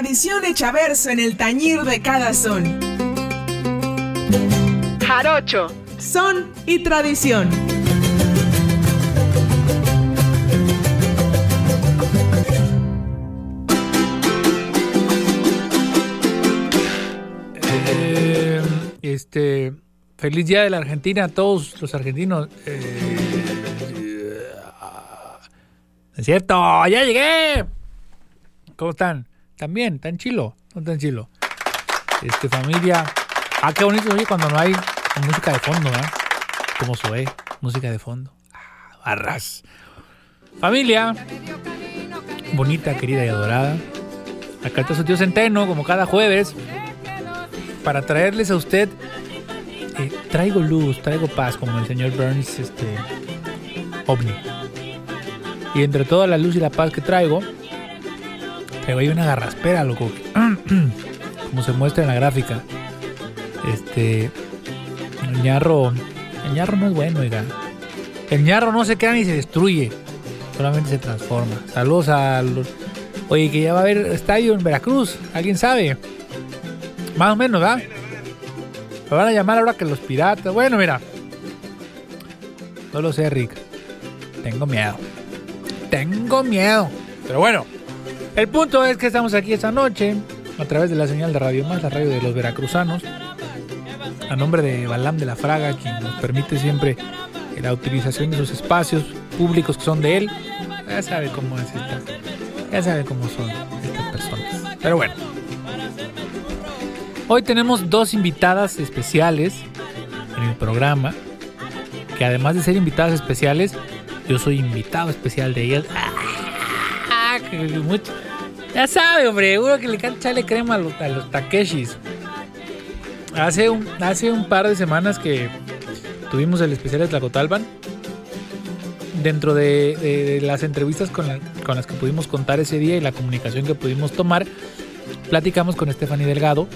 tradición hecha verso en el tañir de cada son. Jarocho, son y tradición. Eh, este, feliz día de la Argentina a todos los argentinos. Eh, es cierto, ya llegué. ¿Cómo están? ¿También? ¿Tan chilo? ¿No tan chilo? Este, familia. Ah, qué bonito oye cuando no hay música de fondo, ¿eh? Como soy, música de fondo. Ah, barras. Familia. Bonita, querida y adorada. Acá está su tío Centeno, como cada jueves, para traerles a usted. eh, traigo luz, traigo paz, como el señor Burns, este. ovni. Y entre toda la luz y la paz que traigo, traigo ahí una garraspera, loco. Como se muestra en la gráfica. Este. El ñarro. El ñarro no es bueno, oiga. El ñarro no se queda ni se destruye. Solamente se transforma. Saludos a los. Oye, que ya va a haber estadio en Veracruz. ¿Alguien sabe? Más o menos, ¿verdad? Me van a llamar ahora que los piratas. Bueno, mira. No lo sé, Rick. Tengo miedo. Tengo miedo. Pero bueno, el punto es que estamos aquí esta noche a través de la señal de Radio Más, la radio de los veracruzanos, a nombre de Balam de la Fraga, quien nos permite siempre la utilización de sus espacios públicos que son de él. Ya sabe cómo es esta, ya sabe cómo son estas personas. Pero bueno, hoy tenemos dos invitadas especiales en el programa, que además de ser invitadas especiales, yo soy invitado especial de ellas. Ah, mucho- Ya sabe, hombre, seguro que le encanta echarle crema a los, a Takeshis. Hace un, hace un par de semanas que tuvimos el especial de Tlacotalpan. Dentro de, las entrevistas con, con las que pudimos contar ese día y la comunicación que pudimos tomar, platicamos con Stephanie Delgado,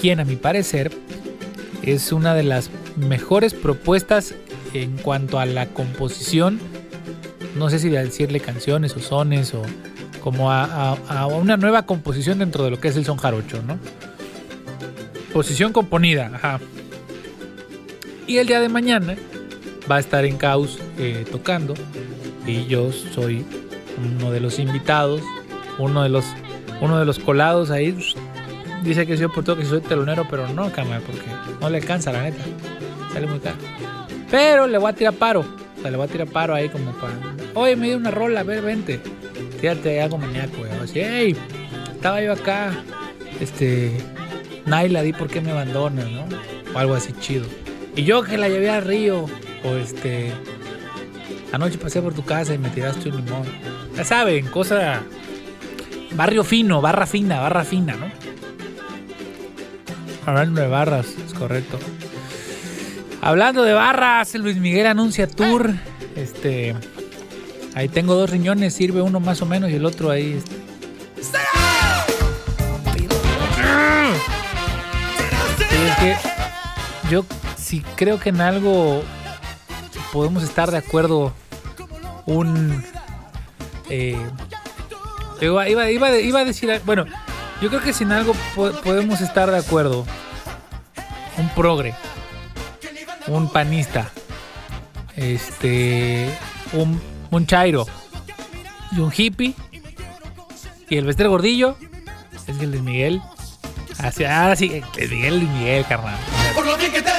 quien a mi parecer es una de las mejores propuestas en cuanto a la composición, no sé si decirle canciones o sones o como a, a- una nueva composición dentro de lo que es el son jarocho, ¿no? Posición componida, ajá. Y el día de mañana va a estar en Caos eh, tocando y yo soy uno de los invitados, uno de los, uno de los colados ahí. Dice que soy por que soy telonero, pero no, cámara, porque no le alcanza, la neta. Sale muy caro. Pero le voy a tirar paro. O sea, le voy a tirar paro ahí como para. Oye, me dio una rola, a ver, vente. Tírate algo maníaco, güey. Así, hey, estaba yo acá. Este. Naila, di por qué me abandonas, ¿no? O algo así chido. Y yo que la llevé al río. O este. Anoche pasé por tu casa y me tiraste un limón. Ya saben, cosa. Barrio fino, barra fina, barra fina, ¿no? Hablando de barras, es correcto. Hablando de barras, Luis Miguel anuncia tour. Este. Ahí tengo dos riñones, sirve uno más o menos y el otro ahí. Sí, es que yo sí creo que en algo podemos estar de acuerdo. Un. eh, iba, iba- iba- a decir. Bueno, yo creo que sin algo po- podemos estar de acuerdo. Un progre un panista, este, un, un chairo y un hippie y el Bester Gordillo es que Luis Miguel. Así, ahora sí, Luis Miguel, Luis Miguel, carnal.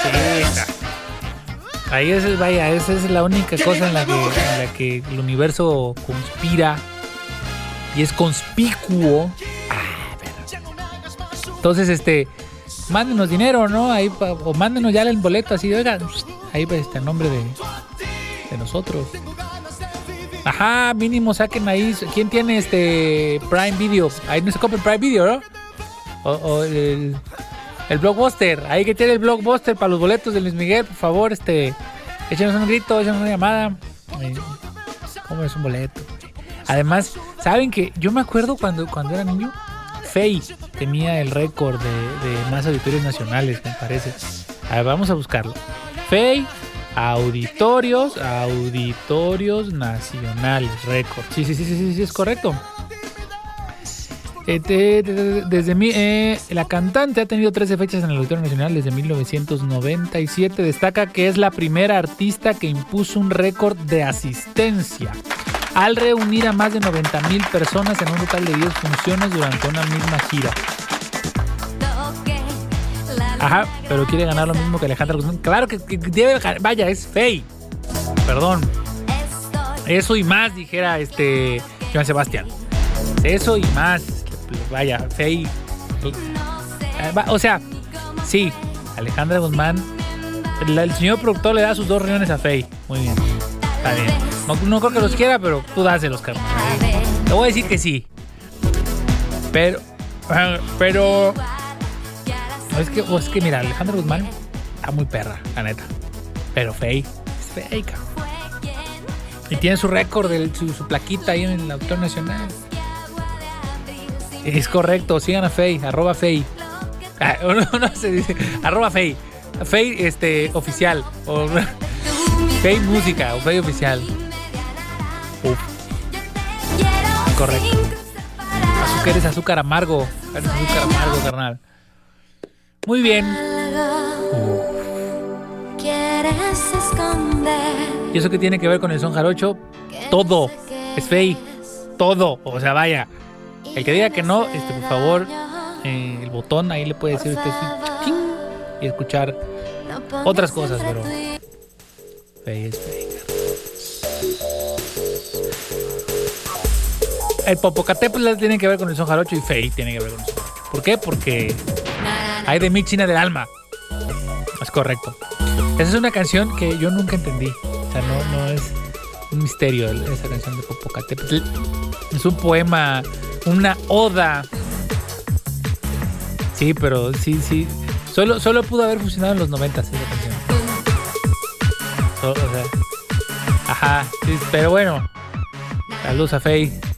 Sí, Ahí es, vaya, esa es la única cosa en la que, en la que el universo conspira y es conspicuo. Ah, pero- Entonces, este, mándenos dinero, ¿no? Ahí, pa- o mándenos ya el boleto así, oigan, ahí está el nombre de, de nosotros. Ajá, mínimo saquen ahí. ¿Quién tiene este Prime Video? Ahí no se compra el Prime Video, ¿no? O, el, el Blockbuster. Ahí que tiene el Blockbuster para los boletos de Luis Miguel, por favor, este. Échenos un grito, échenos una llamada. Eh, ¿Cómo es un boleto? Además, ¿saben que Yo me acuerdo cuando, cuando era niño, Fey tenía el récord de, de más auditorios nacionales, me parece. A ver, vamos a buscarlo. Fey, auditorios, auditorios nacionales, récord. Sí, sí, sí, sí, sí, sí, es correcto. Este, desde eh, la cantante ha tenido 13 fechas en el Auditorio Nacional desde 1997. Destaca que es la primera artista que impuso un récord de asistencia al reunir a más de 90 mil personas en un total de 10 funciones durante una misma gira. Ajá, pero quiere ganar lo mismo que Alejandra Guzmán. Claro que, debe Vaya, es fey. Perdón. Eso y más, dijera este Joan Sebastián. Eso y más. Vaya, fey. O sea, sí, Alejandra Guzmán. El, señor productor le da sus dos riñones a Fey. Muy bien. Está bien. No, creo que los quiera, pero tú dáselos, carnal. Te voy a decir que sí. Pero. Pero. Es que, es que mira, Alejandro Guzmán está muy perra, la neta. Pero fake, es fake. Y tiene su récord, su, plaquita ahí en el autor nacional. Es correcto, sigan a Fey, arroba Fey. Ah, no, se dice, arroba Fey. Fey este, oficial. O, Fey música o Fey oficial. Uf. Correcto. Azúcar es azúcar amargo. Es azúcar amargo, carnal. Muy bien. ¿Y eso qué tiene que ver con el son jarocho? Todo. Es fey. Todo. O sea, vaya. El que diga que no, este, por favor, eh, el botón ahí le puede decir usted y escuchar otras cosas, pero fey es fey. El Popocatépetl tiene que ver con el son jarocho y fey tiene que ver con el son jarocho. ¿Por qué? Porque hay de mi China del alma. Es correcto. Esa es una canción que yo nunca entendí. O sea, no, no es un misterio esa canción de Popocatépetl. Es un poema, una oda. Sí, pero sí, sí. Solo, solo pudo haber funcionado en los 90 esa canción. o sea, ajá, sí, pero bueno. Saludos a Faye.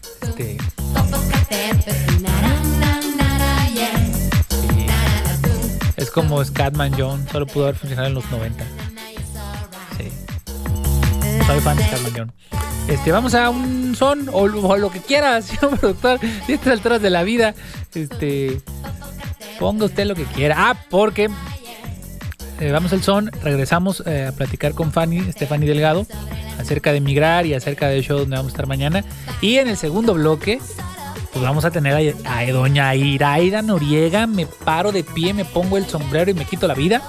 Como Scatman John, solo pudo haber funcionado en los 90. Sí. Soy fan de Scatman John. Este, vamos a un son o, lo que quiera, señor productor, de estas alturas de la vida. Este, ponga usted lo que quiera. Ah, porque eh, vamos al son, regresamos eh, a platicar con Fanny, Stephanie Delgado, acerca de migrar y acerca del show donde vamos a estar mañana. Y en el segundo bloque pues vamos a tener a, doña Iraida Noriega. Me paro de pie, me pongo el sombrero y me quito la vida.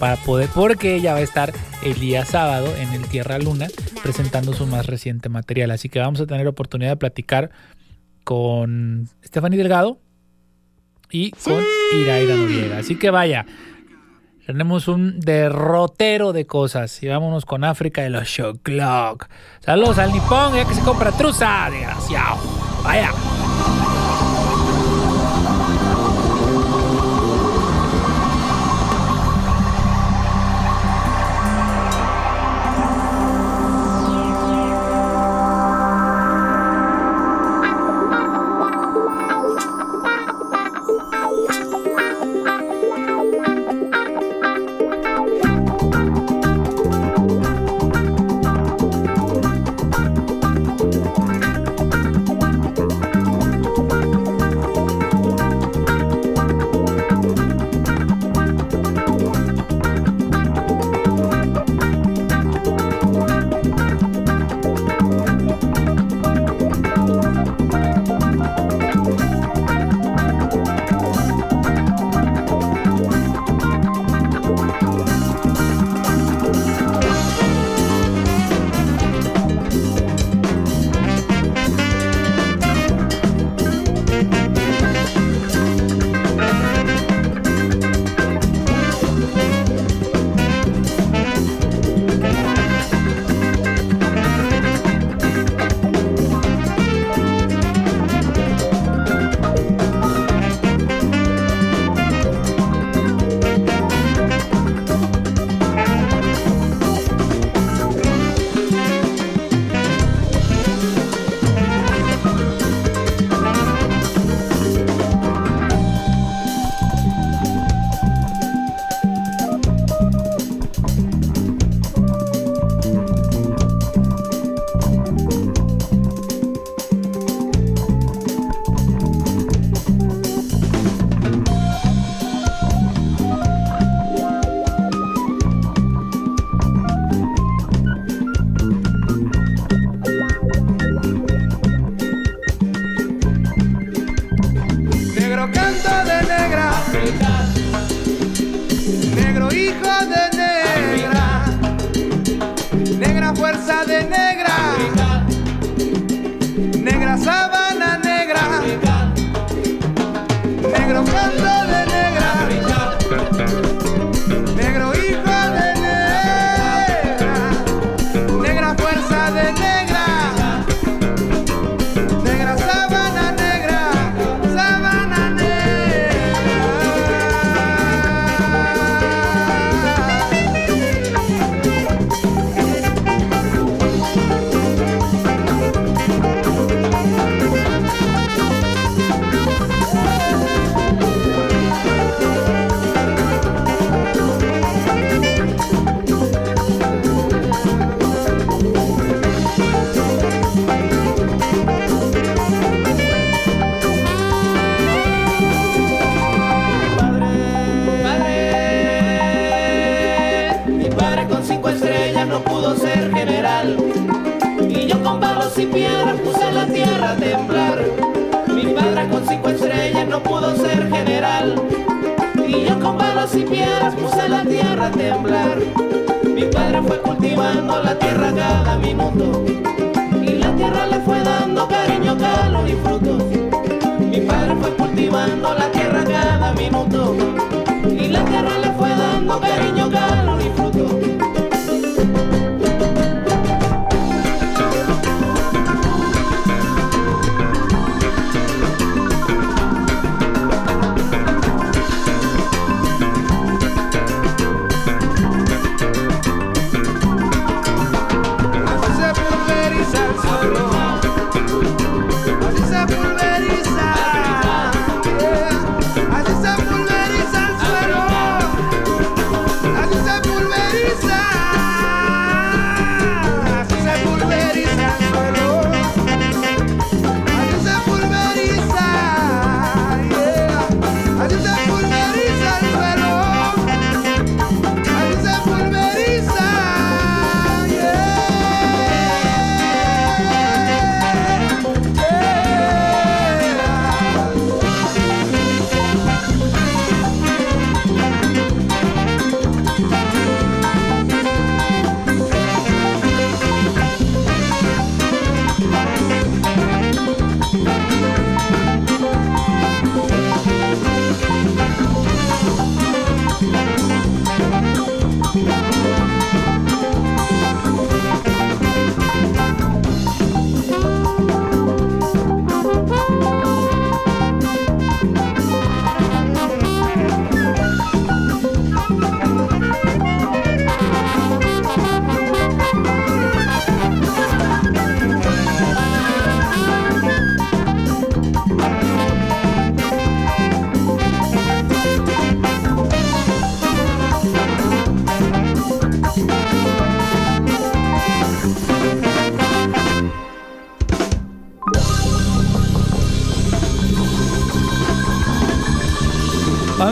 Para poder, porque ella va a estar el día sábado en el Tierra Luna presentando su más reciente material. Así que vamos a tener oportunidad de platicar con Stephanie Delgado y con Iraida Noriega. Así que vaya, tenemos un derrotero de cosas. Y vámonos con África de los Clock. Saludos al Nippon, ya que se compra truza, desgraciado. Vaya. fuerza para temblar. Mi padre con cinco estrellas no pudo ser general. Y yo con palos y piedras puse la tierra a temblar. Mi padre fue cultivando la tierra cada minuto. Y la tierra le fue dando cariño, calor y fruto. Mi padre fue cultivando la tierra cada minuto. Y la tierra le fue dando cariño, calor y fruto.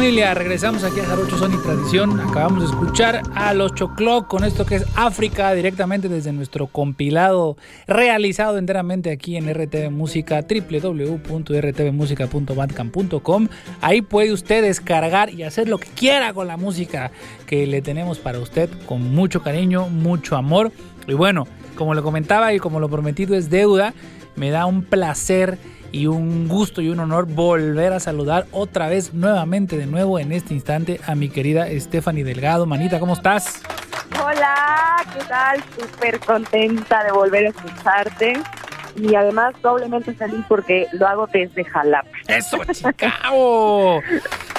Familia, regresamos aquí a Jarocho Son Tradición. Acabamos de escuchar a los Choclo con esto que es África, directamente desde nuestro compilado realizado enteramente aquí en RTV Música, www.rtvmusica.bandcamp.com. Ahí puede usted descargar y hacer lo que quiera con la música que le tenemos para usted con mucho cariño, mucho amor. Y bueno, como lo comentaba y como lo prometido es deuda, me da un placer y un gusto y un honor volver a saludar otra vez nuevamente de nuevo en este instante a mi querida Stephanie Delgado. Manita, ¿cómo estás? Hola, ¿qué tal? Súper contenta de volver a escucharte y además doblemente feliz porque lo hago desde Jalapa. Eso, Chicago.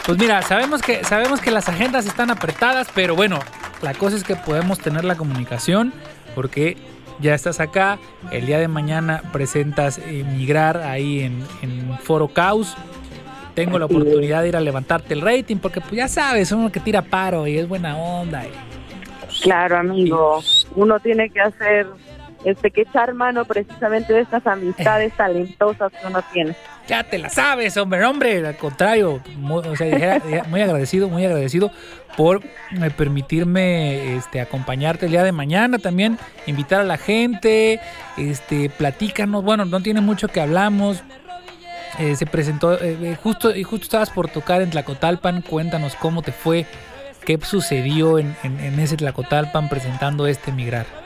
Pues mira, sabemos que sabemos que las agendas están apretadas, pero bueno, la cosa es que podemos tener la comunicación porque ya estás acá. El día de mañana presentas Migrar ahí en, Foro Caos. Tengo la oportunidad de ir a levantarte el rating porque pues ya sabes, uno que tira paro y es buena onda. claro, amigo. Uno tiene que hacer este que echar mano precisamente de estas amistades talentosas que uno tiene. Ya te la sabes, hombre, hombre, al contrario, muy, muy agradecido, muy agradecido por eh, permitirme este, acompañarte el día de mañana también, invitar a la gente, este, platícanos, bueno, no tiene mucho que hablamos, eh, se presentó, eh, justo, y justo estabas por tocar en Tlacotalpan, cuéntanos cómo te fue, qué sucedió en, en, ese Tlacotalpan presentando este Migrar.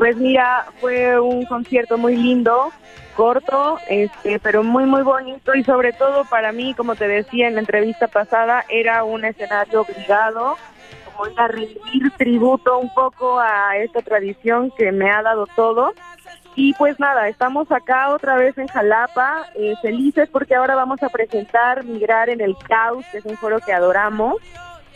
Pues mira, fue un concierto muy lindo, corto, este, pero muy muy bonito y sobre todo para mí, como te decía en la entrevista pasada, era un escenario obligado, como ir a rendir tributo un poco a esta tradición que me ha dado todo. Y pues nada, estamos acá otra vez en Jalapa, eh, felices porque ahora vamos a presentar Migrar en el Caos, que es un foro que adoramos.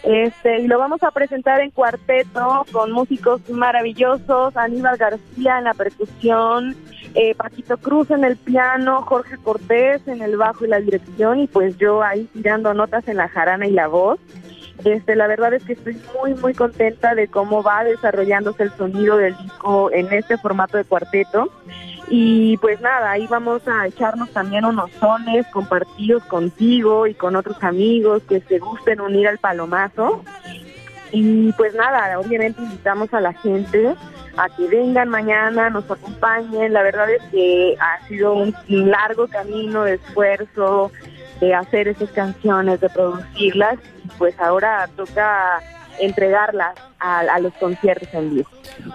Este, y lo vamos a presentar en cuarteto con músicos maravillosos, Aníbal García en la percusión, eh, Paquito Cruz en el piano, Jorge Cortés en el bajo y la dirección y pues yo ahí tirando notas en la jarana y la voz. Este, la verdad es que estoy muy muy contenta de cómo va desarrollándose el sonido del disco en este formato de cuarteto. Y pues nada, ahí vamos a echarnos también unos sones compartidos contigo y con otros amigos que se gusten unir al palomazo. Y pues nada, obviamente invitamos a la gente a que vengan mañana, nos acompañen. La verdad es que ha sido un largo camino de esfuerzo de hacer esas canciones, de producirlas. Y pues ahora toca entregarlas a, los conciertos en vivo.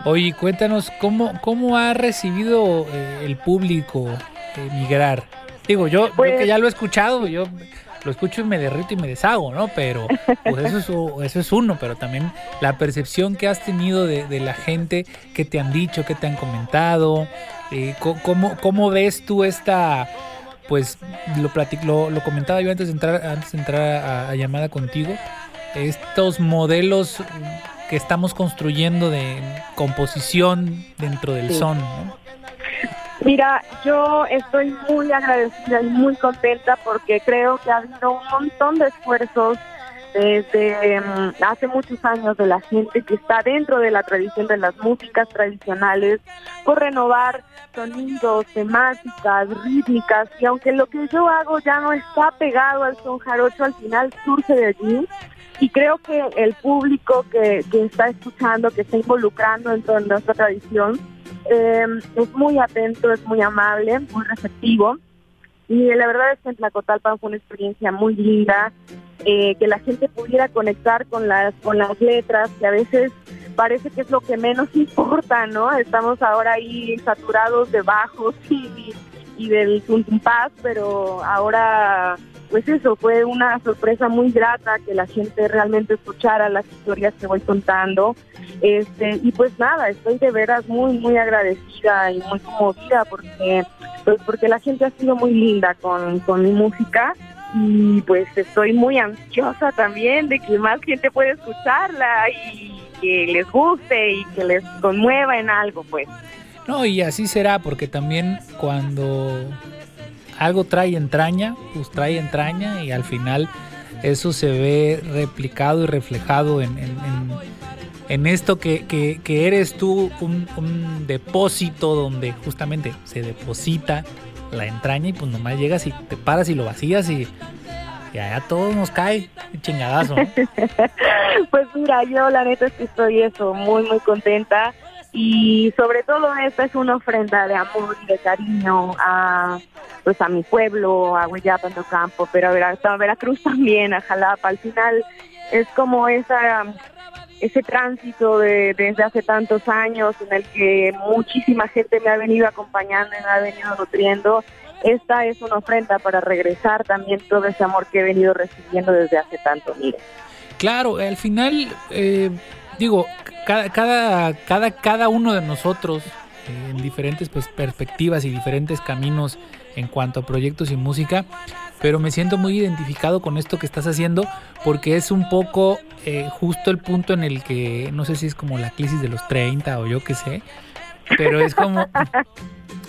Oye, cuéntanos, ¿cómo, cómo ha recibido eh, el público eh, Migrar? Digo, yo, yo, que Pues- ya lo he escuchado, yo lo escucho y me derrito y me deshago, ¿no? Pero pues eso, es, eso es uno, pero también la percepción que has tenido de, de la gente, que te han dicho, que te han comentado, eh, ¿cómo, ¿cómo ves tú esta pues lo, platic- lo, lo comentaba yo antes de entrar, antes de entrar a, a llamada contigo, estos modelos que estamos construyendo de composición dentro del Sí. son, ¿no? Mira, yo estoy muy agradecida y muy contenta porque creo que ha habido un montón de esfuerzos desde mm, hace muchos años de la gente que está dentro de la tradición de las músicas tradicionales por renovar sonidos, temáticas, rítmicas y aunque lo que yo hago ya no está pegado al son jarocho, al final surge de allí y creo que el público que, que está escuchando, que está involucrando dentro de nuestra tradición, eh, es muy atento, es muy amable, muy receptivo. Y la verdad es que en Tlacotalpan fue una experiencia muy linda, eh, que la gente pudiera conectar con las, con las letras, que a veces parece que es lo que menos importa, ¿no? Estamos ahora ahí saturados de bajos y, y del paz, pero ahora, pues eso, fue una sorpresa muy grata que la gente realmente escuchara las historias que voy contando. Este, y pues nada, estoy de veras muy, muy agradecida y muy conmovida porque, pues porque la gente ha sido muy linda con, con mi música y pues estoy muy ansiosa también de que más gente pueda escucharla y que les guste y que les conmueva en algo, pues. No, y así será, porque también cuando algo trae entraña, pues trae entraña y al final eso se ve replicado y reflejado en, en- esto que, que- eres tú, un, depósito donde justamente se deposita la entraña y pues nomás llegas y te paras y lo vacías y, allá todo nos cae, chingadazo. Pues mira, yo la neta es que estoy eso, muy muy contenta y sobre todo esta es una ofrenda de amor y de cariño a pues a mi pueblo, a do Campo, pero a Veracruz también, a Jalapa. Al final es como esa ese tránsito de, desde hace tantos años en el que muchísima gente me ha venido acompañando y me ha venido nutriendo. Esta es una ofrenda para regresar también todo ese amor que he venido recibiendo desde hace tanto, mire. Claro, al final, eh, digo, cada, cada, cada, cada uno de nosotros, eh, en diferentes pues, perspectivas y diferentes caminos en cuanto a proyectos y música, pero me siento muy identificado con esto que estás haciendo porque es un poco eh, justo el punto en el que, no sé si es como la crisis de los 30 o yo qué sé, pero es como,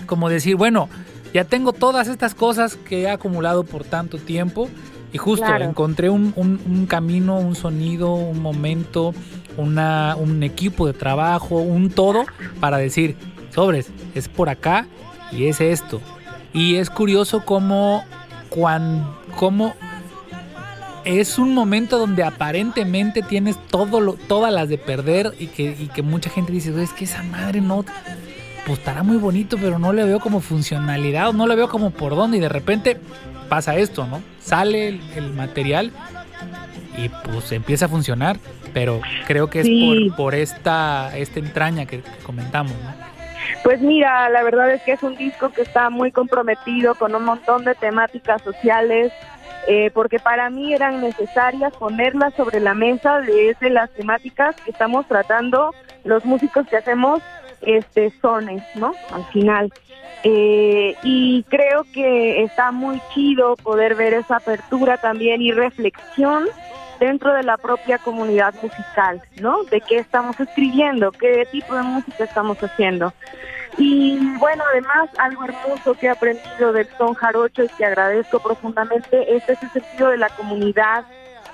como decir, bueno, ya tengo todas estas cosas que he acumulado por tanto tiempo y justo Claro. encontré un, un- un camino, un sonido, un momento, una, un equipo de trabajo, un todo para decir, sobres, es por acá y es esto. Y es curioso cómo, cuan- cómo es un momento donde aparentemente tienes todo lo, todas las de perder y que, y que mucha gente dice, "Güey, es que esa madre no, pues estará muy bonito, pero no le veo como funcionalidad, no le veo como por dónde, y de repente pasa esto, ¿no? Sale el, el material y pues empieza a funcionar, pero creo que es Sí. por, por esta, esta entraña que, que comentamos, ¿no? Pues mira, la verdad es que es un disco que está muy comprometido con un montón de temáticas sociales, eh, porque para mí eran necesarias ponerlas sobre la mesa de, las temáticas que estamos tratando los músicos que hacemos este sones, ¿no? Al final. Eh, y creo que está muy chido poder ver esa apertura también y reflexión dentro de la propia comunidad musical, ¿no? De qué estamos escribiendo, qué tipo de música estamos haciendo. Y bueno, además, algo hermoso que he aprendido del son jarocho y que agradezco profundamente es ese sentido de la comunidad.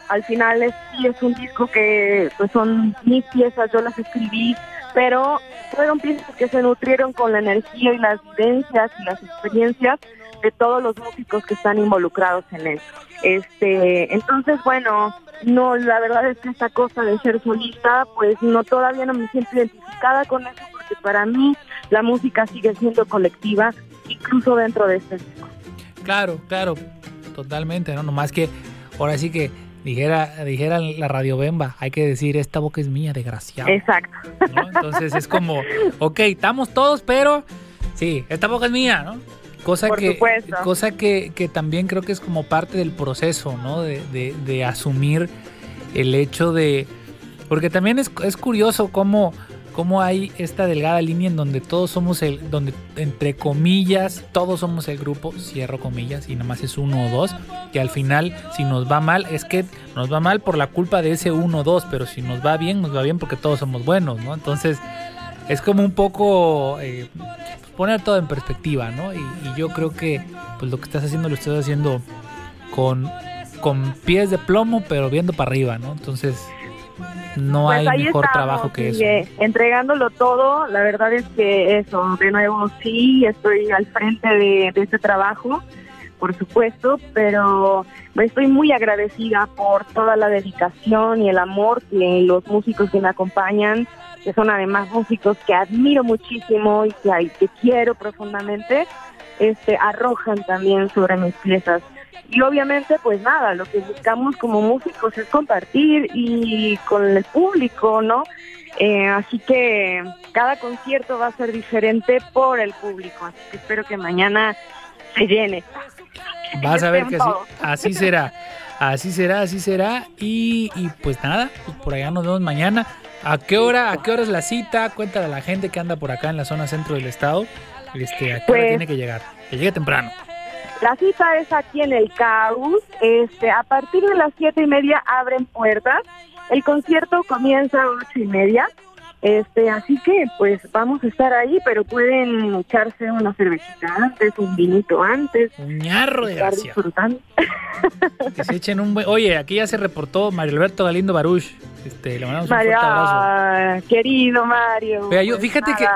Al final es, sí es un disco que pues son mis piezas, yo las escribí, pero fueron piezas que se nutrieron con la energía y las vivencias y las experiencias de todos los músicos que están involucrados en él. Este, entonces, bueno, no, la verdad es que esta cosa de ser solista, pues no todavía no me siento identificada con eso porque para mí la música sigue siendo colectiva, incluso dentro de este disco. Claro, claro, totalmente, ¿no? Nomás que ahora sí que dijera, dijera la radio Bemba, hay que decir, esta boca es mía, desgraciado. Exacto. Entonces es como, ok, estamos todos, pero sí, esta boca es mía, ¿no? Cosa, que, cosa que, que, también creo que es como parte del proceso, ¿no? De, de, de asumir el hecho de... Porque también es, es curioso cómo cómo hay esta delgada línea en donde todos somos el, donde entre comillas, todos somos el grupo, cierro comillas, y nada más es uno o dos, que al final, si nos va mal, es que nos va mal por la culpa de ese uno o dos, pero si nos va bien, nos va bien porque todos somos buenos, ¿no? Entonces, es como un poco eh, poner todo en perspectiva, ¿no? Y, y, yo creo que pues lo que estás haciendo lo estás haciendo con, con pies de plomo, pero viendo para arriba, ¿no? Entonces, no pues hay mejor trabajo que eso. entregándolo todo, la verdad es que eso, de nuevo sí, estoy al frente de, este trabajo, por supuesto, pero estoy muy agradecida por toda la dedicación y el amor que los músicos que me acompañan, que son además músicos que admiro muchísimo y que, que quiero profundamente, este, arrojan también sobre mis piezas. Y obviamente, pues nada, lo que buscamos como músicos es compartir y con el público, ¿no? Eh, así que cada concierto va a ser diferente por el público. Así que espero que mañana se llene. Vas a ver que así, así será. Así será, así será. Y, y pues nada, pues por allá nos vemos mañana. ¿A qué hora, a qué hora es la cita? Cuéntale a la gente que anda por acá en la zona centro del estado. Este, ¿A qué hora pues tiene que llegar? Que llegue temprano. La cita es aquí en el Caus. Este, a partir de las siete y media abren puertas. El concierto comienza a ocho y media. Este, así que pues vamos a estar ahí, pero pueden echarse una cervecita antes, un vinito antes. Un ñarro de gracia. Que se echen un buen... Oye, aquí ya se reportó Mario Alberto Galindo Baruch. Este, le mandamos un fuerte abrazo. Querido Mario. yo, fíjate que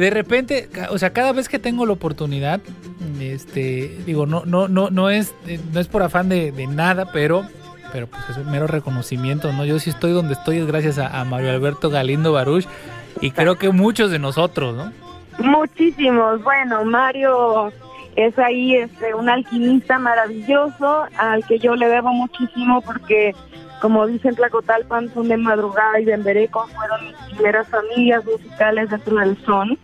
de repente, o sea, cada vez que tengo la oportunidad, este, digo, no, no, no, no es, no es por afán de, nada, pero, pero pues es un mero reconocimiento, ¿no? Yo sí estoy donde estoy es gracias a, Mario Alberto Galindo Baruch y creo que muchos de nosotros, ¿no? Muchísimos. Bueno, Mario es ahí este, un alquimista maravilloso al que yo le debo muchísimo porque, como dicen Tlacotalpan, son de madrugada y de Embereco, fueron mis primeras familias musicales dentro del son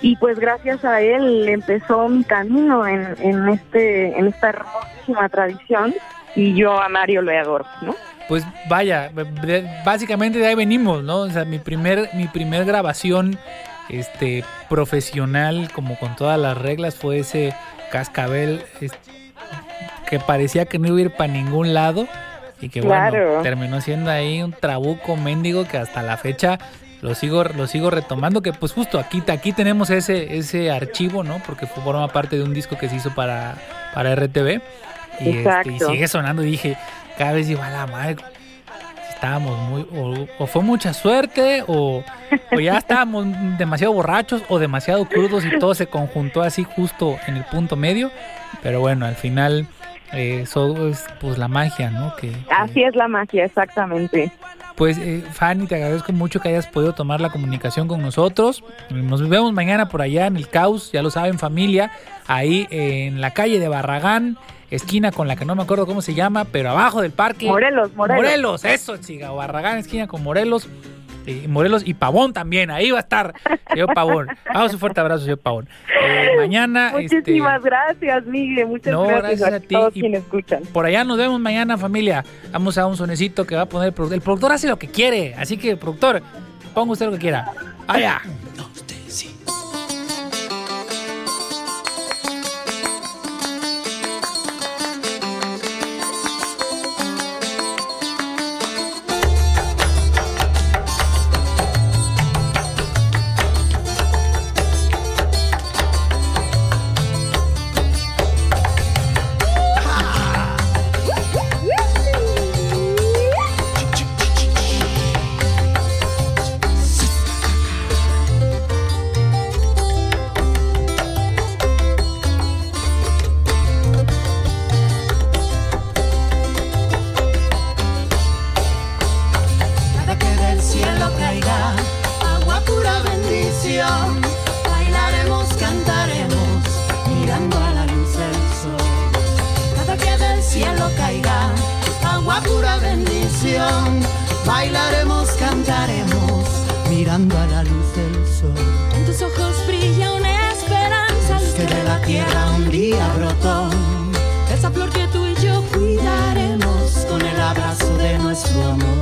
y pues gracias a él empezó mi camino en, en, este, en esta hermosísima tradición y yo a Mario lo adoro, ¿no? Pues vaya, básicamente de ahí venimos, ¿no? O sea, mi primer, mi primer grabación este, profesional, como con todas las reglas, fue ese cascabel que parecía que no iba a ir para ningún lado y que bueno, terminó siendo ahí un trabuco mendigo que hasta la fecha lo sigo, lo sigo retomando, que pues justo aquí, aquí tenemos ese, ese archivo, ¿no? Porque forma parte de un disco que se hizo para, para RTV. Y, este, y sigue sonando y dije, cada vez digo, a la madre, estábamos muy, o, fue mucha suerte, o, o, ya estábamos demasiado borrachos, o demasiado crudos y todo se conjuntó así justo en el punto medio. Pero bueno, al final eso es pues la magia, ¿no? Que, Así es la magia, exactamente. Pues eh, Fanny, te agradezco mucho que hayas podido tomar la comunicación con nosotros. Nos vemos mañana por allá en el Caos, ya lo saben familia, ahí en la calle de Barragán, esquina con la que no me acuerdo cómo se llama, pero abajo del parque. Morelos, Morelos. Morelos, eso, chica, Barragán, esquina con Morelos. Y Morelos y Pavón también, ahí va a estar, señor Pavón. Vamos, un fuerte abrazo, señor Pavón. Eh, mañana. Muchísimas este, gracias, Miguel. Muchas gracias, a, todos quienes escuchan. Por allá nos vemos mañana, familia. Vamos a un sonecito que va a poner el productor. El productor hace lo que quiere, así que, productor, ponga usted lo que quiera. Allá. El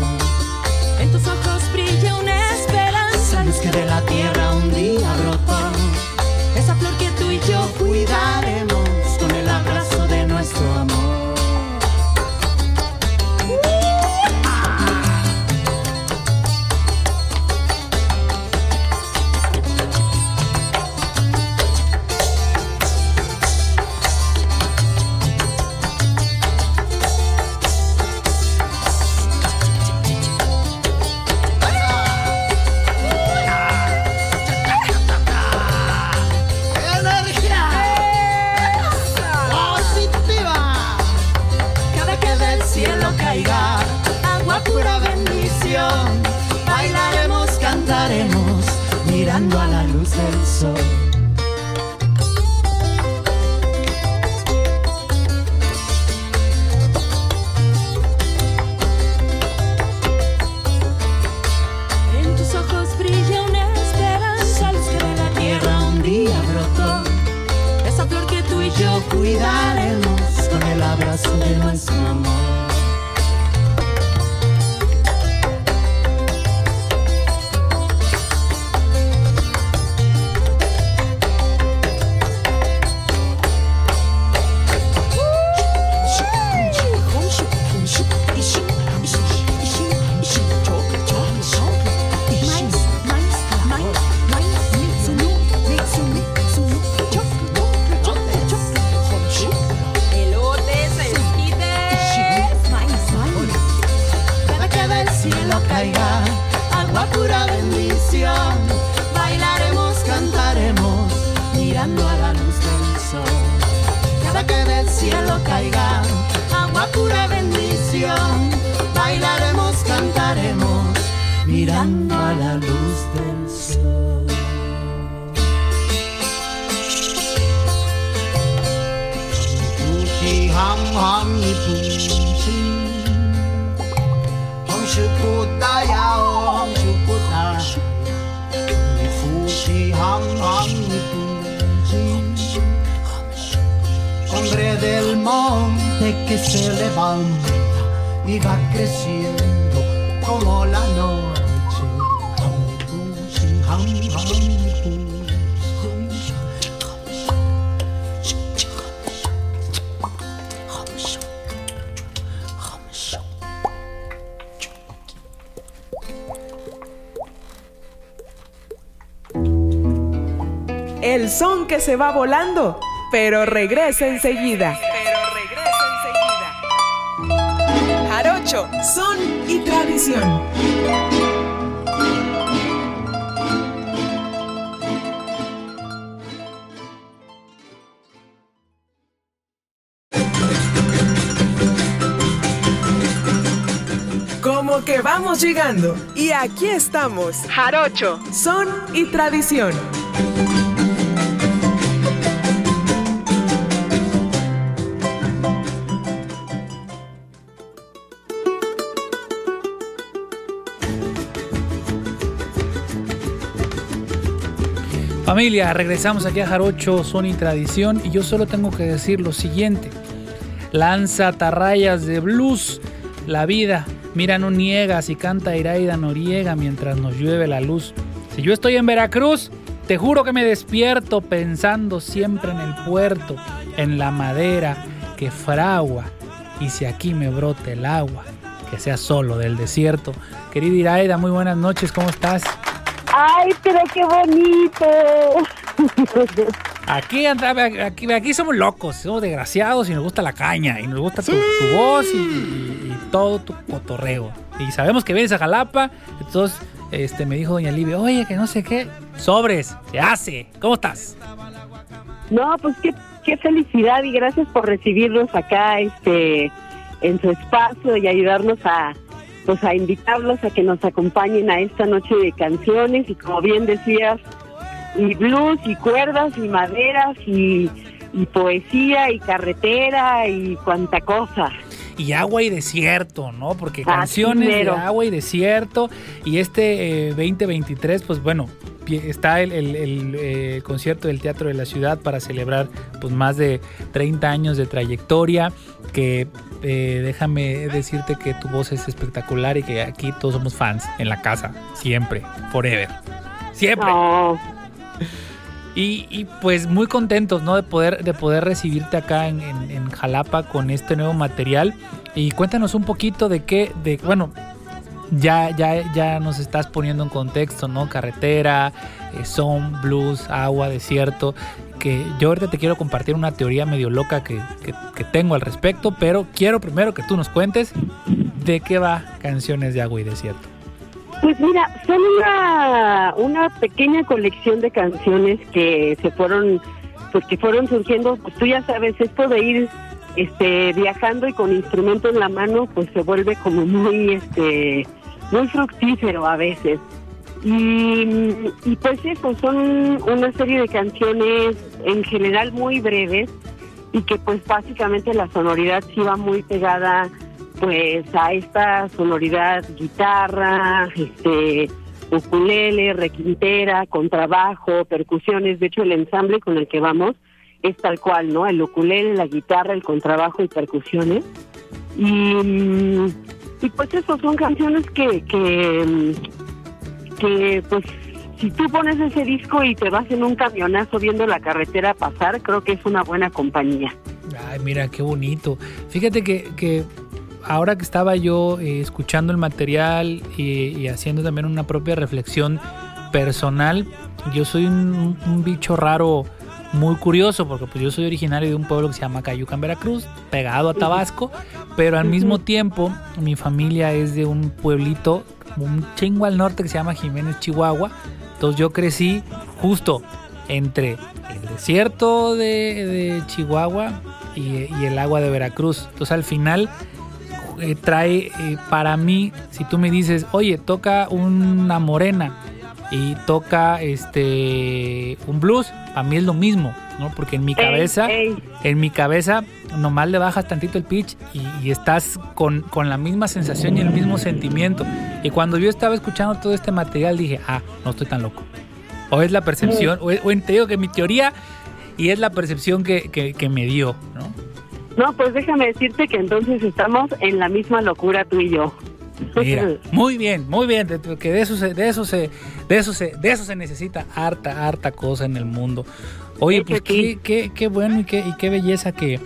se va volando, pero regresa enseguida. Pero regresa enseguida. Jarocho, son y tradición. Como que vamos llegando. Y aquí estamos. Jarocho, son y tradición. Familia, regresamos aquí a Jarocho, Son y Tradición y yo solo tengo que decir lo siguiente. Lanza tarrayas de blues, la vida, mira no niega si canta Iraida Noriega mientras nos llueve la luz. Si yo estoy en Veracruz, te juro que me despierto pensando siempre en el puerto, en la madera que fragua y si aquí me brote el agua, que sea solo del desierto. Querida Iraida, muy buenas noches, ¿cómo estás? Ay, pero qué bonito. Aquí, aquí, aquí somos locos, somos desgraciados y nos gusta la caña y nos gusta tu, voz y, todo tu cotorreo. Y sabemos que vienes a Jalapa, entonces este, me dijo doña Livia, oye, que no sé qué, sobres, se hace. ¿Cómo estás? No, pues qué, qué felicidad y gracias por recibirnos acá este, en su espacio y ayudarnos a, pues a invitarlos a que nos acompañen a esta noche de canciones y como bien decías, y blues y cuerdas y maderas y, poesía y carretera y cuanta cosa. Y agua y desierto, ¿no? Porque canciones de agua y desierto y este 2023, eh, pues bueno, está el, el, eh, concierto del Teatro de la Ciudad para celebrar pues más de 30 años de trayectoria que eh, déjame decirte que tu voz es espectacular y que aquí todos somos fans en la casa, siempre, forever, siempre. Y, pues muy contentos, ¿no? De poder, de poder recibirte acá en, Jalapa con este nuevo material. Y cuéntanos un poquito de qué, de, bueno, ya, ya, ya nos estás poniendo en contexto, ¿no? Carretera, eh, son, blues, agua, desierto. Que yo ahorita te quiero compartir una teoría medio loca que, que tengo al respecto, pero quiero primero que tú nos cuentes de qué va Canciones de Agua y Desierto. Pues mira, son una, una pequeña colección de canciones que se fueron, pues que fueron surgiendo, pues tú ya sabes, esto de ir este viajando y con instrumento en la mano, pues se vuelve como muy este muy fructífero a veces. Y, y pues eso, son una serie de canciones en general muy breves y que pues básicamente la sonoridad sí va muy pegada pues a esta sonoridad guitarra, este ukulele, requintera, contrabajo, percusiones, de hecho el ensamble con el que vamos es tal cual, ¿no? El ukulele, la guitarra, el contrabajo y percusiones. Y, pues eso son canciones que, que, que pues si tú pones ese disco y te vas en un camionazo viendo la carretera pasar, creo que es una buena compañía. Ay, mira, qué bonito. Fíjate que, que ahora que estaba yo eh, escuchando el material y, haciendo también una propia reflexión personal, yo soy un, bicho raro muy curioso porque pues yo soy originario de un pueblo que se llama Cayuca en Veracruz, pegado a Tabasco, pero al mismo tiempo mi familia es de un pueblito, un chingo al norte que se llama Jiménez, Chihuahua. Entonces yo crecí justo entre el desierto de, Chihuahua y, y, el agua de Veracruz. Entonces al final eh, trae eh, para mí, si tú me dices, oye, toca una morena y toca este un blues, a mí es lo mismo, ¿no? Porque en mi cabeza, en mi cabeza, nomás le bajas tantito el pitch y, estás con, la misma sensación y el mismo sentimiento. Y cuando yo estaba escuchando todo este material dije, ah, no estoy tan loco. O es la percepción, o, te digo que mi teoría y es la percepción que, que me dio, ¿no? No, pues déjame decirte que entonces estamos en la misma locura tú y yo. Mira, muy bien, muy bien, que de eso se, de eso se, de eso se, de eso se necesita harta, harta cosa en el mundo. Oye, pues qué, qué, qué bueno y qué, y qué belleza que,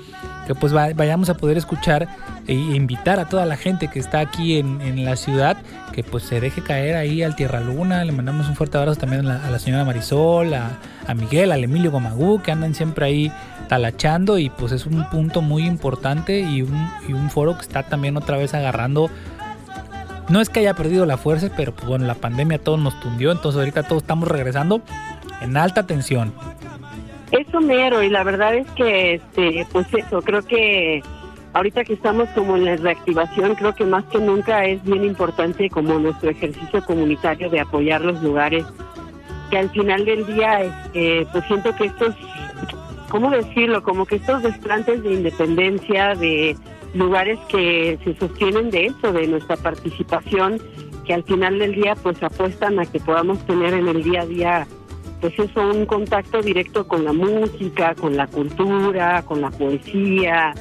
que pues vayamos a poder escuchar e invitar a toda la gente que está aquí en, la ciudad que pues se deje caer ahí al Tierra Luna. Le mandamos un fuerte abrazo también a la, señora Marisol, a, Miguel, al Emilio Gomagú, que andan siempre ahí talachando y pues es un punto muy importante y un, y un foro que está también otra vez agarrando. No es que haya perdido la fuerza, pero pues bueno, la pandemia todo nos tundió, entonces ahorita todos estamos regresando en alta tensión. Eso mero, y la verdad es que, este, pues eso, creo que ahorita que estamos como en la reactivación, creo que más que nunca es bien importante como nuestro ejercicio comunitario de apoyar los lugares, que al final del día, este, pues siento que estos, ¿cómo decirlo? Como que estos desplantes de independencia, de lugares que se sostienen de eso, de nuestra participación, que al final del día pues apuestan a que podamos tener en el día a día pues eso, un contacto directo con la música, con la cultura, con la poesía,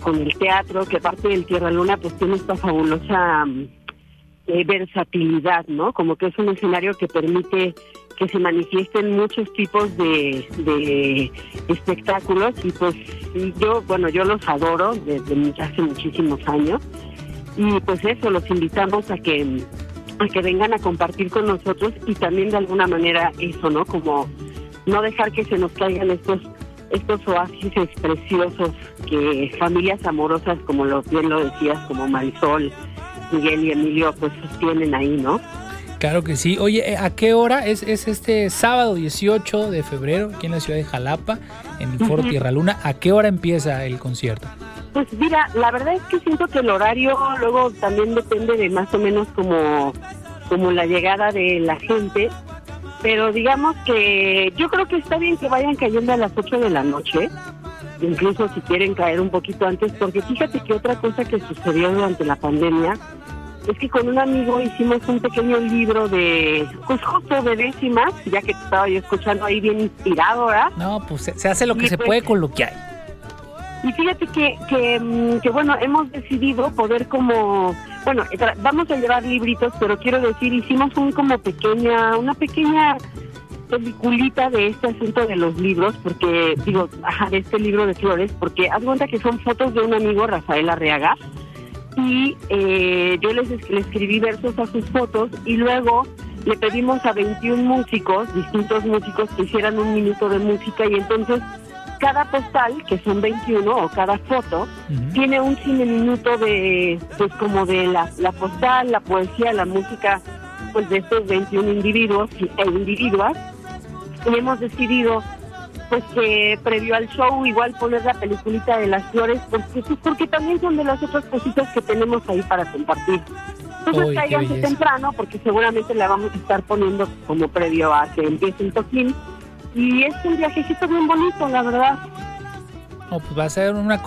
con el teatro, que aparte del Tierra Luna pues tiene esta fabulosa mm, eh, versatilidad, ¿no? Como que es un escenario que permite que se manifiesten muchos tipos de, de espectáculos y pues yo, bueno, yo los adoro desde hace muchísimos años y pues eso, los invitamos a que a que vengan a compartir con nosotros y también de alguna manera eso, ¿no? Como no dejar que se nos caigan estos estos oasis preciosos que familias amorosas, como lo, bien lo decías, como Marisol, Miguel y Emilio, pues sostienen ahí, ¿no? Claro que sí. Oye, eh, ¿a qué hora? Es, es este sábado 18 de febrero aquí en la ciudad de Jalapa, en el Foro Tierra Luna. ¿A qué hora empieza el concierto? Pues mira, la verdad es que siento que el horario luego también depende de más o menos como, como la llegada de la gente. Pero digamos que yo creo que está bien que vayan cayendo a las 8 de la noche, incluso si quieren caer un poquito antes, porque fíjate que otra cosa que sucedió durante la pandemia es que con un amigo hicimos un pequeño libro de, pues justo de décimas, ya que te estaba yo escuchando ahí bien inspirado, ¿verdad? No, pues se, hace lo que se puede con lo que hay. Y fíjate que, que, mm, que, bueno, hemos decidido poder como, bueno, vamos a llevar libritos, pero quiero decir, hicimos un como pequeña, una pequeña peliculita de este asunto de los libros, porque, digo, ajá, de este libro de flores, porque haz cuenta que son fotos de un amigo, Rafael Arriaga, y eh, yo les, escribí versos a sus fotos y luego le pedimos a 21 músicos, distintos músicos, que hicieran un minuto de música y entonces cada postal, que son 21, o cada foto, tiene un cine minuto de, pues como de la, la postal, la poesía, la música, pues de estos 21 individuos e individuas. Y hemos decidido pues que previo al show igual poner la peliculita de las flores, porque, porque también son de las otras cositas que tenemos ahí para compartir. Entonces cáiganse temprano, porque seguramente la vamos a estar poniendo como previo a que empiece el toquín. Y es un viajecito bien bonito, la verdad. Oh, pues va a ser una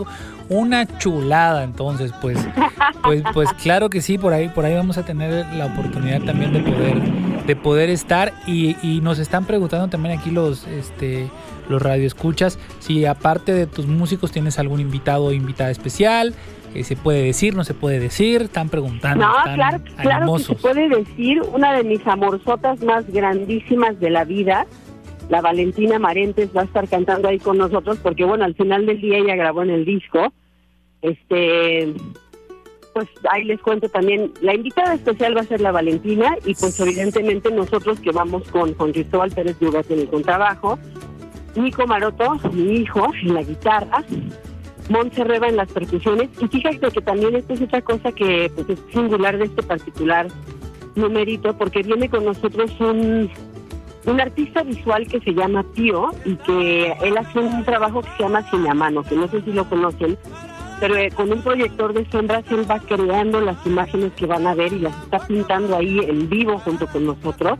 una chulada entonces pues pues pues claro que sí por ahí por ahí vamos a tener la oportunidad también de poder de poder estar y, y nos están preguntando también aquí los este los radioescuchas, si aparte de tus músicos tienes algún invitado o invitada especial, eh, se puede decir, no se puede decir, están preguntando. No, claro, claro que se puede decir, una de mis amorzotas más grandísimas de la vida, la Valentina Marentes va a estar cantando ahí con nosotros porque bueno, al final del día ella grabó en el disco. Este pues ahí les cuento también, la invitada especial va a ser la Valentina y pues evidentemente nosotros que vamos con, con Cristóbal Pérez Yugas en el contrabajo, Nico Maroto, mi hijo, en la guitarra, Montse Reba en las percusiones. Y fíjate que también esto es otra cosa que pues, es singular de este particular numerito, porque viene con nosotros un, un artista visual que se llama Pío y que él hace un trabajo que se llama Cineamano, que no sé si lo conocen, pero eh, con un proyector de sombras él va creando las imágenes que van a ver y las está pintando ahí en vivo junto con nosotros.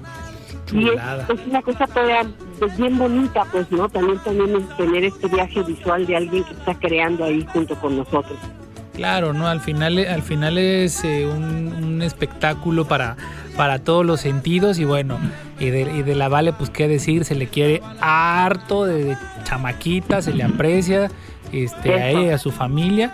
Y es, una cosa toda pues, bien bonita, pues, ¿no? También también tener este viaje visual de alguien que está creando ahí junto con nosotros. Claro, ¿no? Al final, al final es eh, un, espectáculo para, para todos los sentidos y bueno, y de, y de, la Vale, pues qué decir, se le quiere harto de, chamaquita, se le aprecia este, a ella, a su familia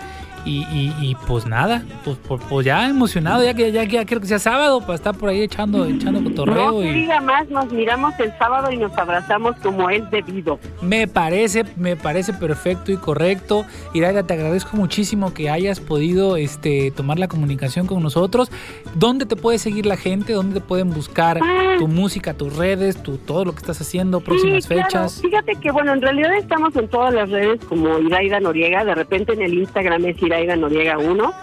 y, pues nada, pues, pues, pues, ya emocionado, ya que ya, ya, quiero que sea sábado para estar por ahí echando, echando cotorreo. No y... diga más, nos miramos el sábado y nos abrazamos como es debido. Me parece, me parece perfecto y correcto. Iraida, te agradezco muchísimo que hayas podido este, tomar la comunicación con nosotros. ¿Dónde te puede seguir la gente? ¿Dónde te pueden buscar ah. tu música, tus redes, tu, todo lo que estás haciendo, próximas fechas? Fíjate que bueno, en realidad estamos en todas las redes como Iraida Noriega, de repente en el Instagram es Iraida Iraida Noriega 1.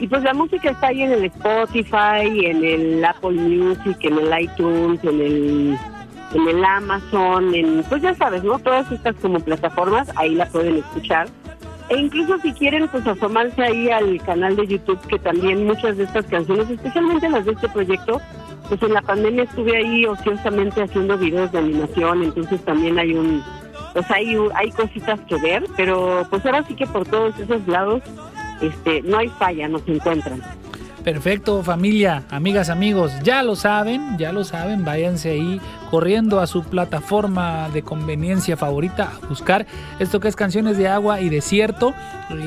Y pues la música está ahí en el Spotify, en el Apple Music, en el iTunes, en el, en el Amazon, en, pues ya sabes, ¿no? Todas estas como plataformas, ahí la pueden escuchar. E incluso si quieren, pues asomarse ahí al canal de YouTube, que también muchas de estas canciones, especialmente las de este proyecto, pues en la pandemia estuve ahí ociosamente haciendo videos de animación, entonces también hay un, pues hay, hay cositas que ver, pero pues ahora sí que por todos esos lados este, no hay falla, nos encuentran. Perfecto, familia, amigas, amigos, ya lo saben, ya lo saben, váyanse ahí corriendo a su plataforma de conveniencia favorita a buscar esto que es canciones de agua y desierto.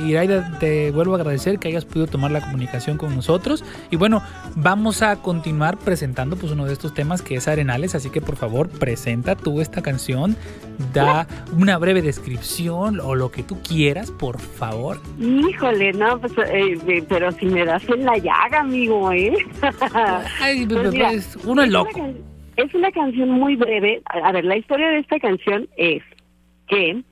Iraida, te vuelvo a agradecer que hayas podido tomar la comunicación con nosotros. Y bueno, vamos a continuar presentando pues uno de estos temas que es Arenales, así que por favor presenta tú esta canción, da una breve descripción o lo que tú quieras, por favor. Híjole, no, pues, eh, eh, pero si me das en la amigo, ¿eh? Ay, pues mira, uno es loco. Una, es una canción muy breve. A ver, la historia de esta canción es que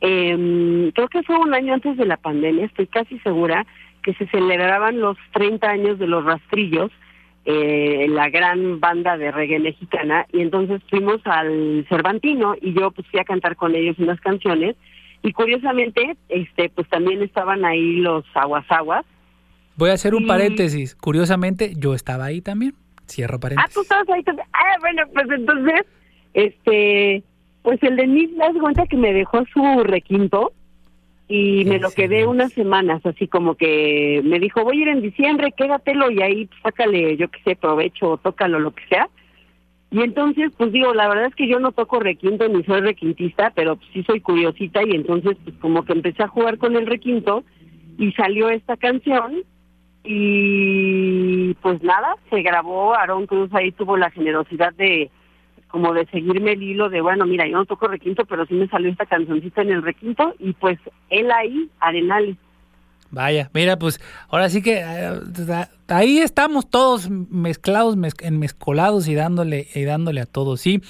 eh, creo que fue un año antes de la pandemia, estoy casi segura, que se celebraban los 30 años de los rastrillos, eh, la gran banda de reggae mexicana, y entonces fuimos al Cervantino y yo pues fui a cantar con ellos unas canciones, y curiosamente, este, pues también estaban ahí los aguas aguas. Voy a hacer un paréntesis, curiosamente yo estaba ahí también, cierro paréntesis. Ah, tú estabas ahí también. Ah, bueno, pues entonces, este, pues el de Nick, das cuenta que me dejó su requinto y me lo quedé unas semanas, así como que me dijo, voy a ir en diciembre, quédatelo y ahí sácale, yo qué sé, provecho, tócalo, lo que sea. Y entonces, pues digo, la verdad es que yo no toco requinto ni soy requintista, pero sí soy curiosita y entonces pues como que empecé a jugar con el requinto y salió esta canción y pues nada, se grabó, Aaron Cruz ahí tuvo la generosidad de como de seguirme el hilo de, bueno, mira, yo no toco requinto, pero sí me salió esta cancioncita en el requinto y pues él ahí, Arenales. Vaya, mira, pues ahora sí que eh, ahí estamos todos mezclados, enmezcolados y dándole, y dándole a todos, sí.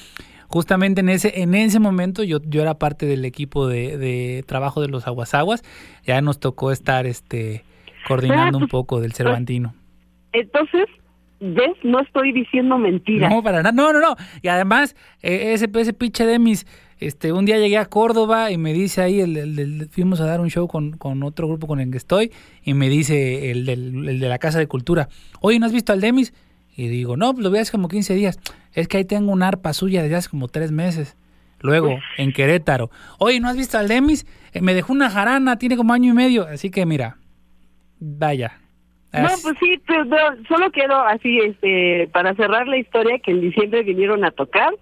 Justamente en ese, en ese momento yo, yo era parte del equipo de, de trabajo de los aguasaguas, ya nos tocó estar este coordinando un poco del Cervantino. Entonces, ¿Ves? No estoy diciendo mentiras. No, para nada. No, no, no. Y además, eh, ese, ese pinche Demis, este, un día llegué a Córdoba y me dice ahí, el, el, fuimos a dar un show con, con, otro grupo con el que estoy, y me dice el, el, de la Casa de Cultura, oye, ¿no has visto al Demis? Y digo, no, pues lo vi hace como 15 días. Es que ahí tengo una arpa suya desde hace como tres meses. Luego, en Querétaro. Oye, ¿no has visto al Demis? Eh, me dejó una jarana, tiene como año y medio. Así que mira, vaya, no, pues sí, pero solo quiero así, este, para cerrar la historia, que en diciembre vinieron a tocar,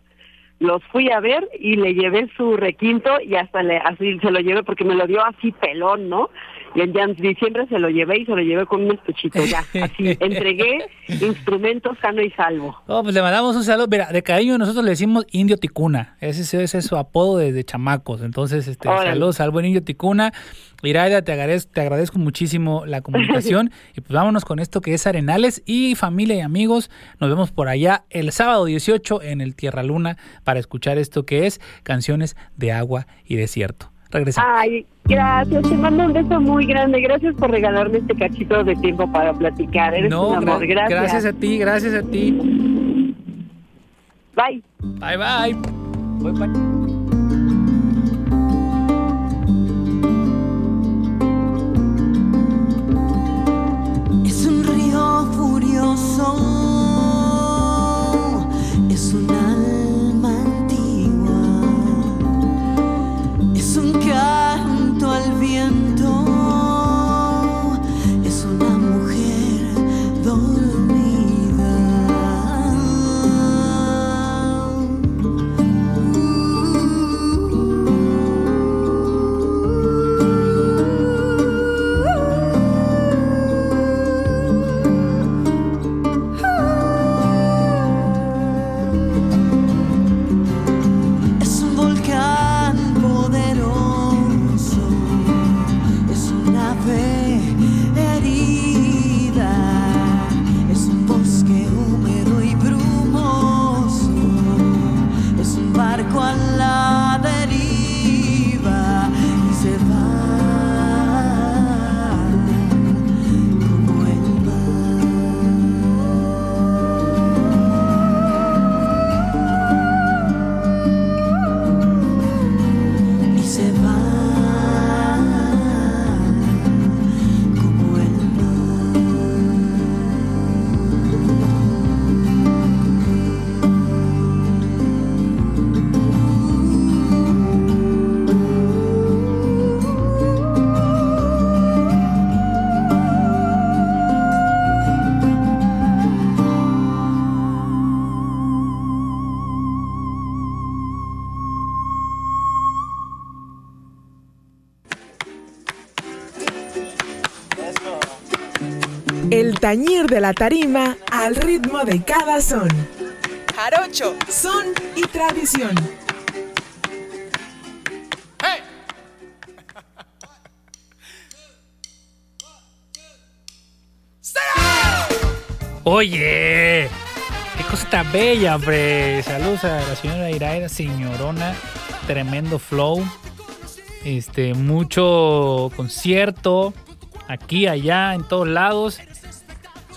los fui a ver y le llevé su requinto y hasta le, así se lo llevé porque me lo dio así pelón, ¿no? Y en diciembre se lo llevé y se lo llevé con un estuchito ya. Así, entregué instrumentos sano y salvo. Oh, pues le mandamos un saludo. Mira, de cariño nosotros le decimos Indio Ticuna. Ese, ese es su apodo desde chamacos. Entonces, este, saludos al buen Indio Ticuna. Iraida, te agradezco, te agradezco muchísimo la comunicación. y pues vámonos con esto que es Arenales. Y familia y amigos, nos vemos por allá el sábado 18 en el Tierra Luna para escuchar esto que es Canciones de Agua y Desierto. Regresamos. Ay, gracias. Te mando un beso muy grande. Gracias por regalarme este cachito de tiempo para platicar. Eres no, un amor. Gracias. Gracias a ti, gracias a ti. Bye. Bye, bye. bye, bye. Es tañir de la tarima al ritmo de cada son. Jarocho, son y tradición. Oye, qué cosa tan bella, hombre. Saludos a la señora Iraida, señorona. Tremendo flow. Este, mucho concierto. Aquí, allá, en todos lados.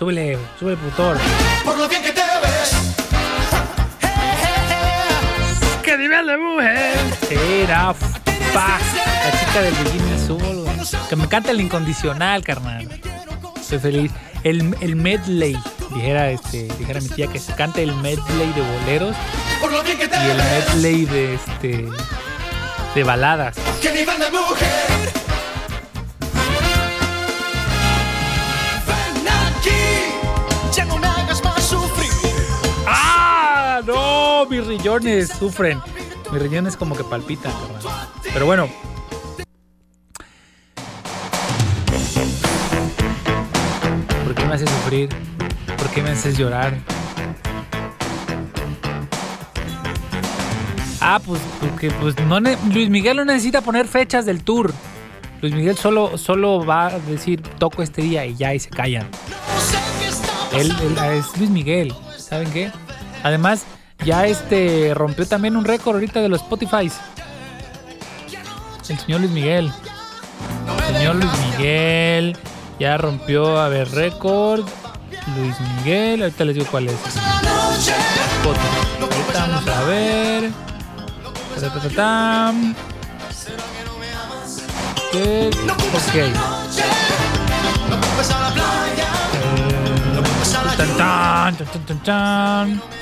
Súbele, súbele, putor. Por lo bien que te ves. ¡Qué nivel de mujer! Era pa. La chica del Bikini Azul. Que me canta el incondicional, carnal. Estoy feliz. El, el medley, dijera, este, dijera mi tía, que se canta el medley de boleros Por lo bien que te y el medley de este de baladas. Que nivel de mujer. Mis riñones sufren. Mis riñones como que palpitan. Pero bueno. ¿Por qué me haces sufrir? ¿Por qué me haces llorar? Ah, pues porque pues no Luis Miguel no necesita poner fechas del tour. Luis Miguel solo, solo va a decir toco este día y ya y se callan. Él, es Luis Miguel, ¿saben qué? Además, ya este rompió también un récord ahorita de los Spotify. El señor Luis Miguel. El señor Luis Miguel ya rompió, a ver, récord. Luis Miguel, ahorita les digo cuál es. Spotify. Ahorita vamos a ver. Ok.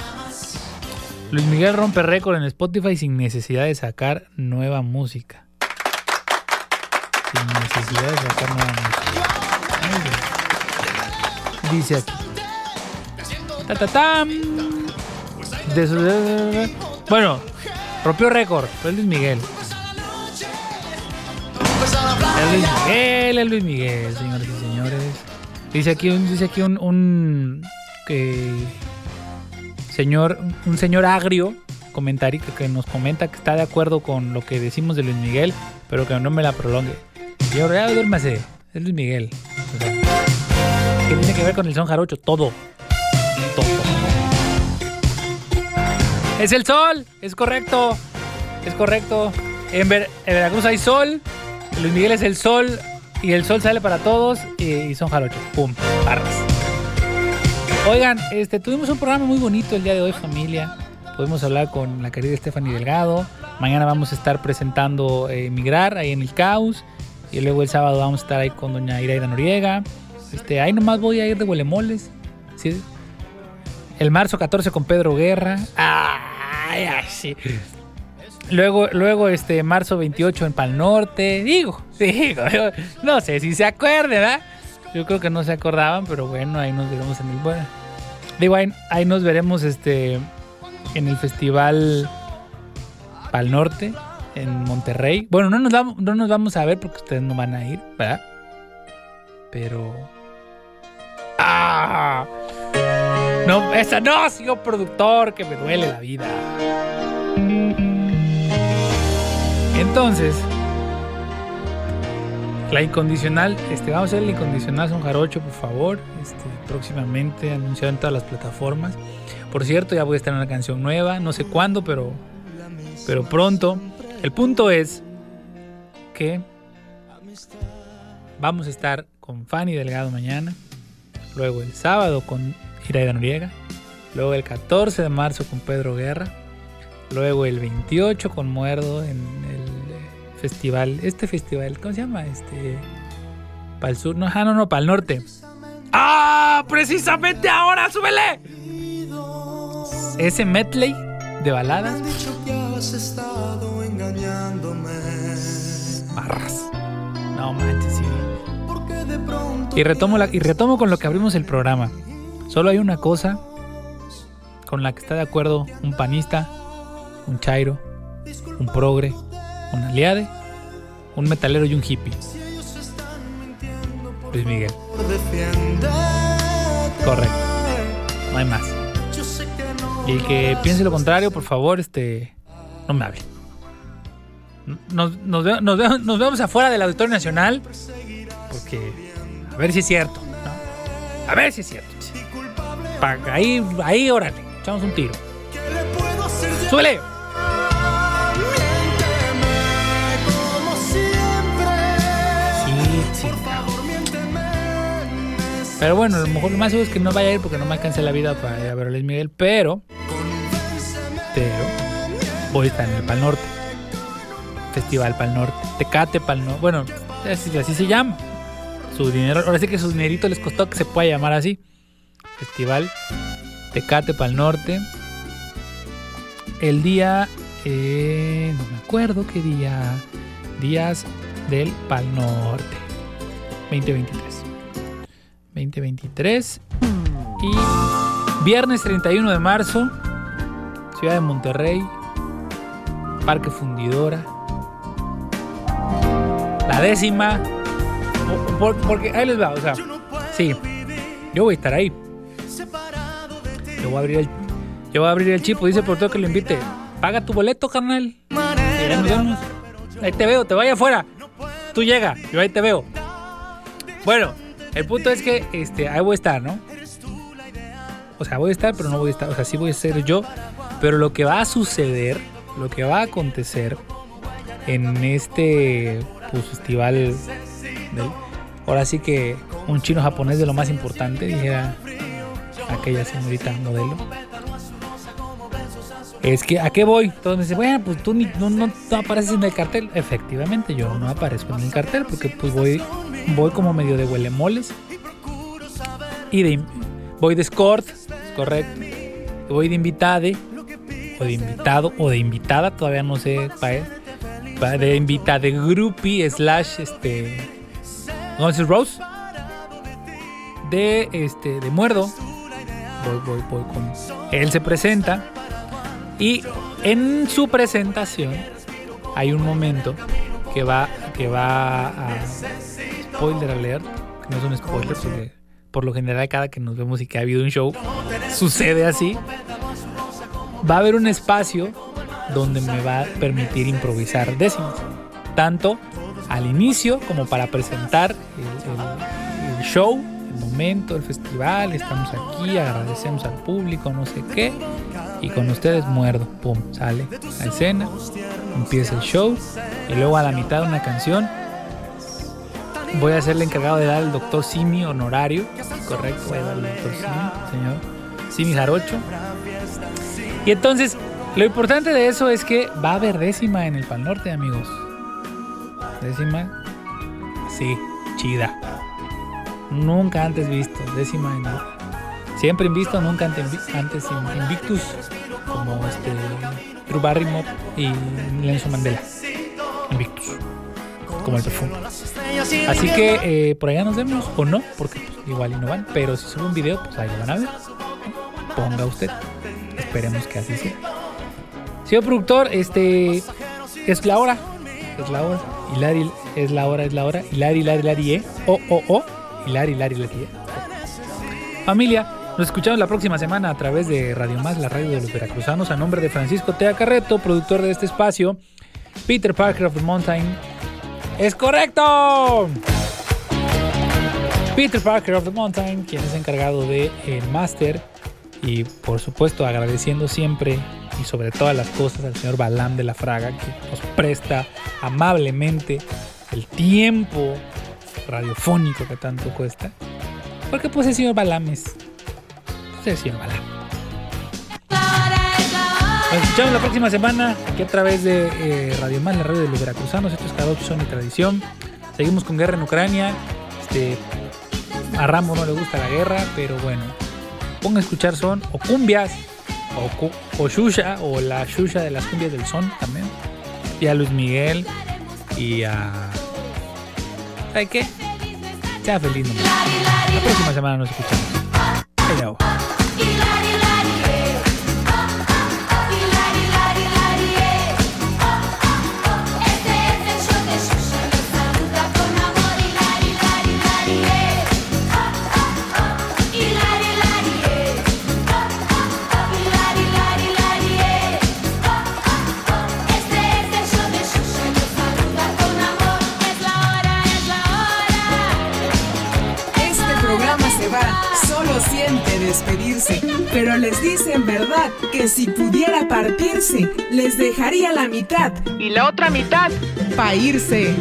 Luis Miguel rompe récord en Spotify sin necesidad de sacar nueva música. Sin necesidad de sacar nueva música. Dice aquí. Ta, ta, tam. Bueno, rompió récord. Fue Luis Miguel. Es Luis Miguel, es Luis Miguel, señores y señores. Dice aquí dice aquí un que señor, un señor agrio comentario que, nos comenta que está de acuerdo con lo que decimos de Luis Miguel, pero que no me la prolongue. Señor, ya duérmase, es Luis Miguel. O sea, ¿Qué tiene que ver con el son jarocho? Todo. Todo. Es el sol, es correcto. Es correcto. En, Ver- en Veracruz hay sol. Luis Miguel es el sol. Y el sol sale para todos. Y, son jarochos. Pum. Barras. Oigan, este, tuvimos un programa muy bonito el día de hoy, familia. Pudimos hablar con la querida Stephanie Delgado. Mañana vamos a estar presentando eh, Migrar ahí en el Caos. Y luego el sábado vamos a estar ahí con doña Iraida Noriega. Este, ahí nomás voy a ir de huelemoles. El marzo 14 con Pedro Guerra. Ay, sí. Luego, luego este marzo 28 en Pal Norte. Digo, digo, no sé si se acuerdan, ¿verdad? Yo creo que no se acordaban, pero bueno, ahí nos veremos en el bueno. Digo, ahí, ahí nos veremos este en el festival Pal Norte en Monterrey. Bueno, no nos vamos, no nos vamos a ver porque ustedes no van a ir, ¿verdad? Pero ¡Ah! No, esa no, señor productor, que me duele la vida. Entonces, la incondicional, este, vamos a hacer la incondicional son jarocho, por favor. Este, próximamente anunciado en todas las plataformas. Por cierto, ya voy a estar en una canción nueva, no sé cuándo, pero, pero pronto. El punto es que vamos a estar con Fanny Delgado mañana. Luego el sábado con Iraida Noriega. Luego el 14 de marzo con Pedro Guerra. Luego el 28 con Muerdo en el festival. Este festival, ¿cómo se llama? Este. Para el sur. No, ah, no, no, para el norte. ¡Ah! Precisamente ahora, súbele. Ese medley de baladas. dicho que has estado engañándome. Barras. No manches, sí. Y retomo, la- y retomo con lo que abrimos el programa. Solo hay una cosa con la que está de acuerdo un panista, un chairo, un progre, un aliade, un metalero y un hippie. Luis Miguel. Correcto. No hay más. Y el que piense lo contrario, por favor, este, no me hable. Nos, nos ve- nos ve- nos vemos afuera del Auditorio Nacional. Porque, a ver si es cierto. ¿no? A ver si es cierto. Pa- ahí, ahí, órale, echamos un tiro. ¡Súbele! Pero bueno, lo mejor lo más seguro es que no vaya a ir porque no me alcance la vida para ver a Luis Miguel, pero. Pero. Voy a estar en el Pal Norte. Festival Pal Norte. Tecate Pal Norte. Bueno, así, así se llama. Su dinero, ahora sí que su dinerito les costó que se pueda llamar así. Festival Tecate Pal Norte. El día. eh, no me acuerdo qué día. Días del Pal Norte. 2023. 2023. Y viernes 31 de marzo. Ciudad de Monterrey. Parque Fundidora. La décima. Porque ahí les va, o sea. Sí. Yo voy a estar ahí. Yo voy a abrir el, yo voy a abrir el chip. Dice por todo que lo invite. Paga tu boleto, carnal. Ahí te veo, te vaya afuera. Tú llega, yo ahí te veo. Bueno, el punto es que este, ahí voy a estar, ¿no? O sea, voy a estar, pero no voy a estar. O sea, sí voy a ser yo. Pero lo que va a suceder, lo que va a acontecer en este pues, festival, ahora sí que un chino japonés de lo más importante, dijera aquella señorita modelo. Es que, ¿a qué voy? Todos me dicen, bueno, pues tú ni- no, no- no apareces en el cartel. Efectivamente, yo no aparezco en el cartel porque pues voy, voy como medio de huelemoles. Y de, voy de escort, es correcto. Voy de invitade, o de invitado, o de invitada, todavía no sé, pa- pa- de invitada de groupie slash, este, Guns N' Rose. De, este, de muerdo. Voy, voy, voy con... Él se presenta. Y en su presentación hay un momento que va, que va a spoiler alert, que no es un spoiler porque por lo general cada que nos vemos y que ha habido un show sucede así. Va a haber un espacio donde me va a permitir improvisar décimas, tanto al inicio como para presentar el, el- el show, el momento, el festival, estamos aquí, agradecemos al público, no sé qué, y con ustedes muerdo, pum, sale a escena, empieza el show, y luego a la mitad de una canción voy a ser el encargado de dar al doctor Simi honorario, correcto, voy a dar al doctor Simi, señor Simi Jarocho. Y entonces, lo importante de eso es que va a haber décima en el Pal Norte, amigos. Décima, sí, chida. Nunca antes visto, décima en Siempre invisto, nunca antes, invi- antes in- Invictus, como este Drew Barrymore y Nelson Mandela. Invictus, como el perfume. Así que eh, por allá nos vemos, o no, porque pues, igual y no van, pero si subo un video, pues ahí lo van a ver. Ponga usted. Esperemos que así sea. Señor productor, este es la hora. Es la hora. Hilari es la hora, es la hora. Hilari, hilari, hilari, eh. O, o, o. Hilari, hilari, hilari, eh. Familia, nos escuchamos la próxima semana a través de Radio Más, la radio de los veracruzanos, a nombre de Francisco Tea Carreto, productor de este espacio, Peter Parker of the Mountain. ¡Es correcto! Peter Parker of the Mountain, quien es encargado de el máster y por supuesto agradeciendo siempre y sobre todas las cosas al señor Balam de la Fraga que nos presta amablemente el tiempo radiofónico que tanto cuesta. Porque pues el señor Balam es, es el señor Balam. Nos escuchamos la próxima semana aquí a través de eh, Radio Más, la radio de los veracruzanos. Esto es Cada ocho son y tradición. Seguimos con guerra en Ucrania. Este, a Rambo no le gusta la guerra, pero bueno. Ponga a escuchar son o cumbias o, o Shusha o la Shusha de las cumbias del son también. Y a Luis Miguel y a... ¿Sabe qué? Sea feliz nomás. La próxima semana nos escuchamos. Hello. Despedirse, pero les dice en verdad que si pudiera partirse, les dejaría la mitad y la otra mitad para irse.